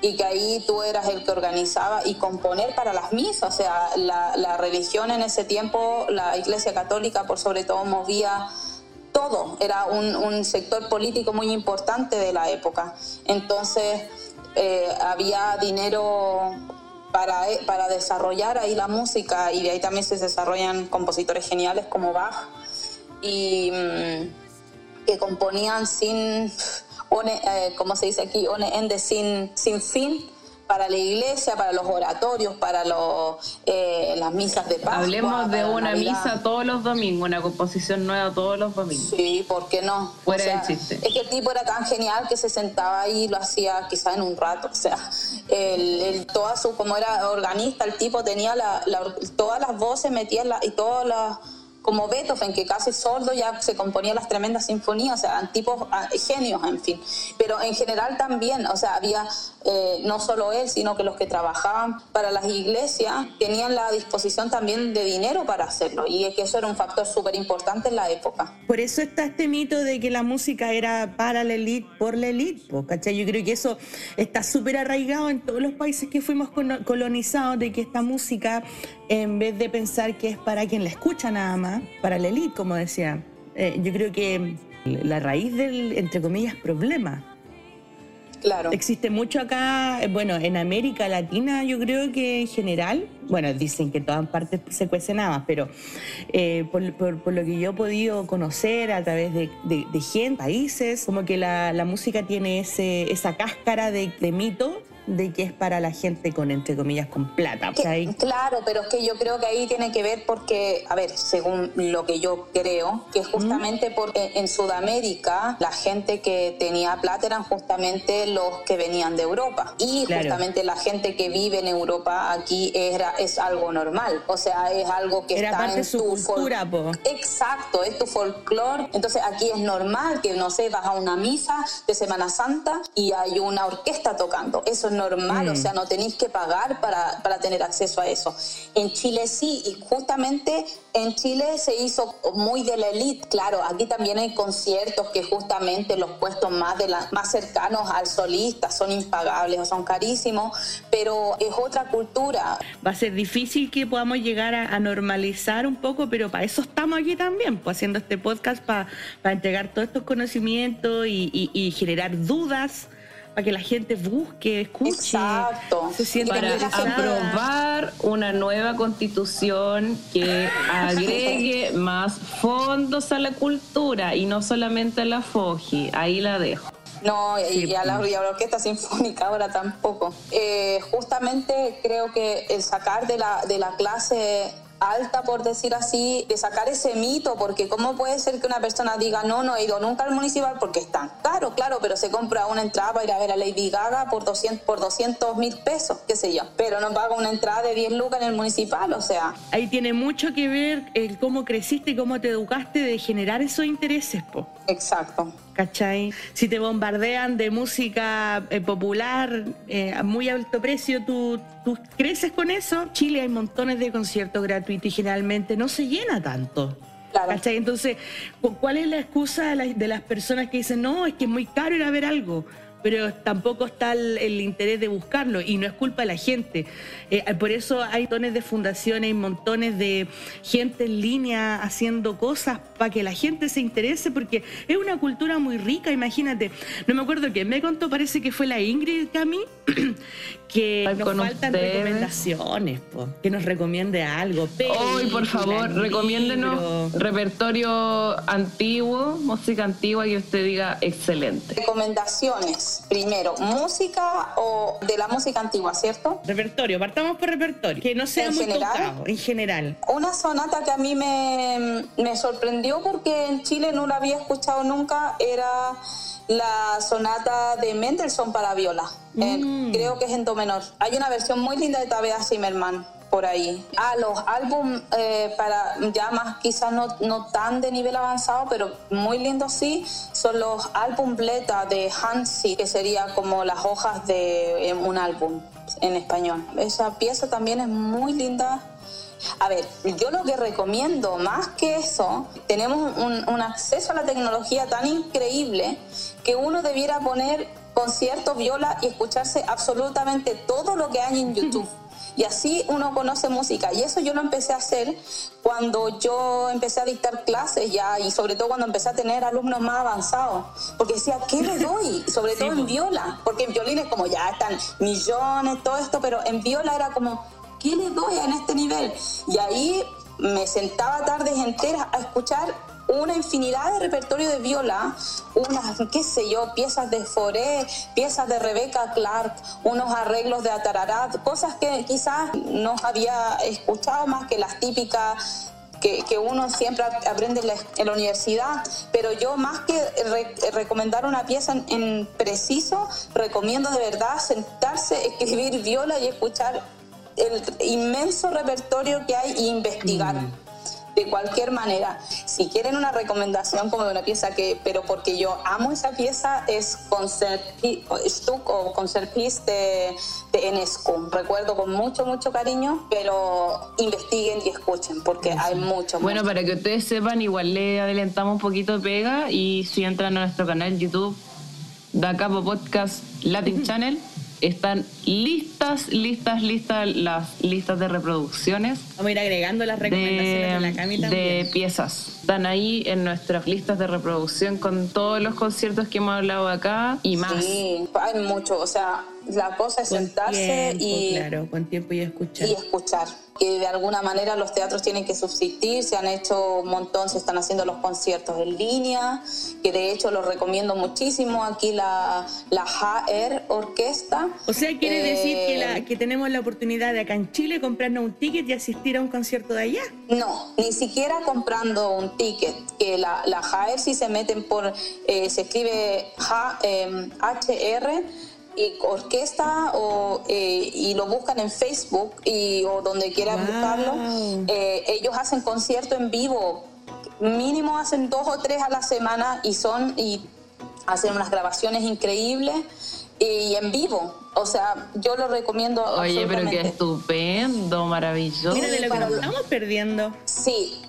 y que ahí tú eras el que organizaba y componer para las misas. O sea, la, religión en ese tiempo, la Iglesia Católica por sobre todo movía todo, era un, sector político muy importante de la época. Entonces, eh, había dinero para, eh, para desarrollar ahí la música y de ahí también se desarrollan compositores geniales como Bach y mm, que componían sin, eh, como se dice aquí, ende sin, sin fin para la iglesia, para los oratorios, para los, eh, las misas de Pascua. Hablemos de una misa todos los domingos, una composición nueva todos los domingos. Sí, ¿por qué no? Fuera chiste. Es que el tipo era tan genial que se sentaba ahí y lo hacía quizá en un rato. *laughs* O sea, el, toda su, como era organista, el tipo tenía la, todas las voces metidas y todas las como Beethoven, que casi sordo ya se componía las tremendas sinfonías, o sea, eran tipos ah, genios, en fin. Pero en general también, o sea, había eh, no solo él, sino que los que trabajaban para las iglesias tenían la disposición también de dinero para hacerlo, y es que eso era un factor súper importante en la época. Por eso está este mito de que la música era para la élite, por la élite, ¿cachai? Yo creo que eso está súper arraigado en todos los países que fuimos colonizados, de que esta música, en vez de pensar que es para quien la escucha nada más, para la élite, como decía. Eh, yo creo que la raíz del, entre comillas, problema. Existe mucho acá, eh, bueno, en América Latina yo creo que en general, bueno, dicen que en todas partes se cuece nada, pero eh, por, lo que yo he podido conocer a través de, gente, países, como que la, música tiene ese, esa cáscara de, de mito de que es para la gente con, entre comillas, con plata. Claro, pero es que yo creo que ahí tiene que ver porque, a ver, según lo que yo creo, que justamente porque en Sudamérica la gente que tenía plata eran justamente los que venían de Europa. Y justamente la gente que vive en Europa aquí era, es algo normal. O sea, es algo que está en su tu cultura, Exacto, es tu folclore. Entonces aquí es normal que, no sé, vas a una misa de Semana Santa y hay una orquesta tocando. Eso normal, o mm. sea, no tenéis que pagar para, para tener acceso a eso. En Chile sí, y justamente en Chile se hizo muy de la elite, claro, aquí también hay conciertos que justamente los puestos más, de la, más cercanos al solista son impagables o son carísimos, pero es otra cultura. Va a ser difícil que podamos llegar a, normalizar un poco, pero para eso estamos aquí también, pues, haciendo este podcast para entregar todos estos conocimientos y generar dudas para que la gente busque, escuche, Exacto. se sienta para aprobar una nueva constitución que *laughs* agregue más fondos a la cultura y no solamente a la FOGI. Ahí la dejo. No, y, a la, Orquesta Sinfónica ahora tampoco. Eh, justamente creo que el sacar de la, de la clase alta, por decir así, de sacar ese mito, porque ¿cómo puede ser que una persona diga, no, no he ido nunca al municipal porque es tan caro? Claro, pero se compra una entrada para ir a ver a Lady Gaga por 200 por 200 mil pesos, qué sé yo, pero no paga una entrada de 10 lucas en el municipal, o sea. Ahí tiene mucho que ver el cómo creciste y cómo te educaste de generar esos intereses, po. Exacto. ¿Cachai? Si te bombardean de música eh, popular eh, a muy alto precio, ¿tú, tú creces con eso. Chile hay montones de conciertos gratuitos y generalmente no se llena tanto. Entonces, ¿cuál es la excusa de, las personas que dicen, no, es que es muy caro ir a ver algo? pero tampoco está el, interés de buscarlo y no es culpa de la gente. Eh, por eso hay montones de fundaciones y montones de gente en línea haciendo cosas para que la gente se interese, porque es una cultura muy rica, imagínate. No me acuerdo quién me contó, parece que fue la Ingrid Cami, *clears throat* que nos faltan recomendaciones, que nos recomiende algo. Hoy, por favor, recomiéndenos repertorio antiguo, música antigua que usted diga excelente. Recomendaciones. Primero, música o de la música antigua, ¿cierto? Repertorio, partamos por repertorio, que no sea muy general, en general. Una sonata que a mí me, me sorprendió porque en Chile no la había escuchado nunca era la sonata de Mendelssohn para viola. Mm. creo que es en do menor. Hay una versión muy linda de Tabea Zimmerman por ahí. Ah, los álbumes eh, para ya más quizás no, no, tan de nivel avanzado, pero muy lindos sí, son los álbum bleta de Hansi, que sería como las hojas de eh, un álbum en español. Esa pieza también es muy linda a ver, yo lo que recomiendo más que eso, tenemos un, acceso a la tecnología tan increíble que uno debiera poner conciertos viola y escucharse absolutamente todo lo que hay en YouTube. Y así uno conoce música. Y eso yo lo empecé a hacer cuando yo empecé a dictar clases ya, y sobre todo cuando empecé a tener alumnos más avanzados. Porque decía, ¿qué le doy? *laughs* Sobre todo en viola. Porque en violines como ya están millones, todo esto, pero en viola era como, ¿qué le doy en este nivel? Y ahí me sentaba tardes enteras a escuchar una infinidad de repertorio de viola, unas, qué sé yo, piezas de Foré, piezas de Rebecca Clark, unos arreglos de Atararat, cosas que quizás no había escuchado más que las típicas que, uno siempre aprende en la, universidad, pero yo más que recomendar una pieza en, preciso, recomiendo de verdad sentarse, escribir viola y escuchar el inmenso repertorio que hay e investigar. Mm. De cualquier manera, si quieren una recomendación como de una pieza que, pero porque yo amo esa pieza, es Concert Stuck o Concert Piece de, de Enescu. Recuerdo con mucho, mucho cariño, pero investiguen y escuchen porque hay mucho. Bueno, para que ustedes sepan, igual le adelantamos un poquito de pega y si entran a nuestro canal YouTube, Da Capo Podcast Latin Channel están listas, listas, listas las listas de reproducciones. Vamos a ir agregando las recomendaciones de, la Cami De piezas. Están ahí en nuestras listas de reproducción con todos los conciertos que hemos hablado acá y más. Sí, hay mucho. O sea, La cosa es sentarse y, claro, con tiempo y escuchar. y escuchar. Que de alguna manera los teatros tienen que subsistir, se han hecho un montón, se están haciendo los conciertos en línea, que de hecho los recomiendo muchísimo. Aquí la, la HR Orquesta. O sea, quiere Eh, decir que, la, que tenemos la oportunidad de acá en Chile comprarnos un ticket y asistir a un concierto de allá. No, ni siquiera comprando un ticket, que la, la HR si se meten por, eh, se escribe H, eh, HR y orquesta o, eh, y lo buscan en Facebook y, o donde quieran Wow. buscarlo. Eh, ellos hacen concierto en vivo, mínimo hacen dos o tres a la semana y son y hacen unas grabaciones increíbles y en vivo. O sea, yo lo recomiendo. Oye, pero qué estupendo, maravilloso. Mira de lo que nos estamos perdiendo. Sí,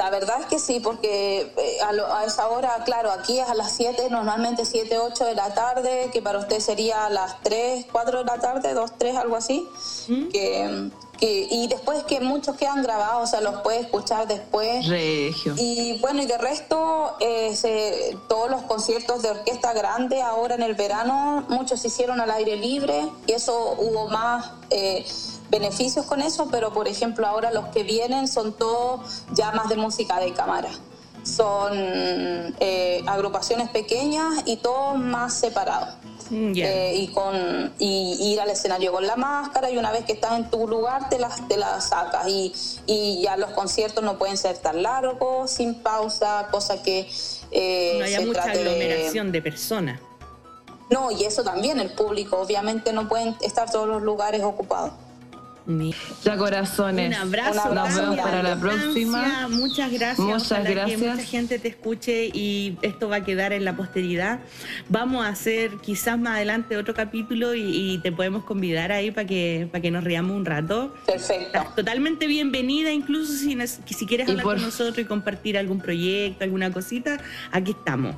la verdad es que sí, porque eh, a, lo- a esa hora, claro, aquí es a las 7, normalmente 7, 8 de la tarde, que para usted sería a las 3, 4 de la tarde, 2, 3, algo así. Que, que- y después que muchos quedan grabados, o sea, los puede escuchar después. Regio. Y bueno, y de resto, eh, se- todos los conciertos de orquesta grande ahora en el verano, muchos se hicieron al aire libre y eso hubo más eh, beneficios con eso, pero por ejemplo ahora los que vienen son todos ya más de música de cámara. Son eh, agrupaciones pequeñas y todos más separados. Mm. Eh, y con y ir al escenario con la máscara y una vez que estás en tu lugar te las te la sacas y, y ya los conciertos no pueden ser tan largos sin pausa cosa que eh, no haya mucha trate de- aglomeración de personas. no y eso también el público obviamente no pueden estar todos los lugares ocupados Ya corazones. Un abrazo. Un abrazo Nos vemos para la próxima. Muchas gracias. Muchas Ojalá gracias. Que mucha gente te escuche y esto va a quedar en la posteridad. Vamos a hacer quizás más adelante otro capítulo y, y te podemos convidar ahí para que, para que nos riamos un rato. perfecto Estás totalmente bienvenida, incluso si, si quieres hablar por- con nosotros y compartir algún proyecto, alguna cosita, aquí estamos.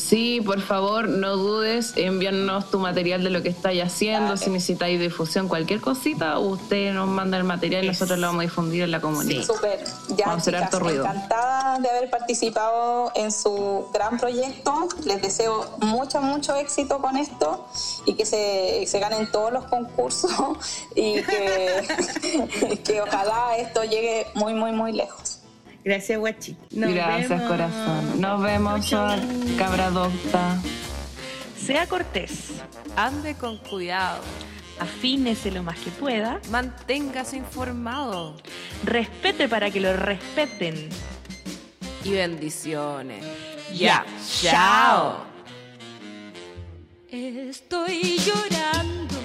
Sí, por favor, no dudes, envíanos tu material de lo que estáis haciendo, si necesitáis difusión, cualquier cosita, usted nos manda el material y nosotros lo vamos a difundir en la comunidad. Súper, ya Vamos a hacer chicas, harto ruido. encantada de haber participado en su gran proyecto. Les deseo mucho, mucho éxito con esto y que se, se ganen todos los concursos *laughs* y que, *laughs* que ojalá esto llegue muy, muy, muy lejos. Gracias, Guachi. Nos Gracias, vemos. corazón. Nos vemos, cabra docta. Sea cortés, Ande con cuidado. afínese lo más que pueda, Manténgase informado. respete para que lo respeten. Y bendiciones. Ya. Chao. Estoy llorando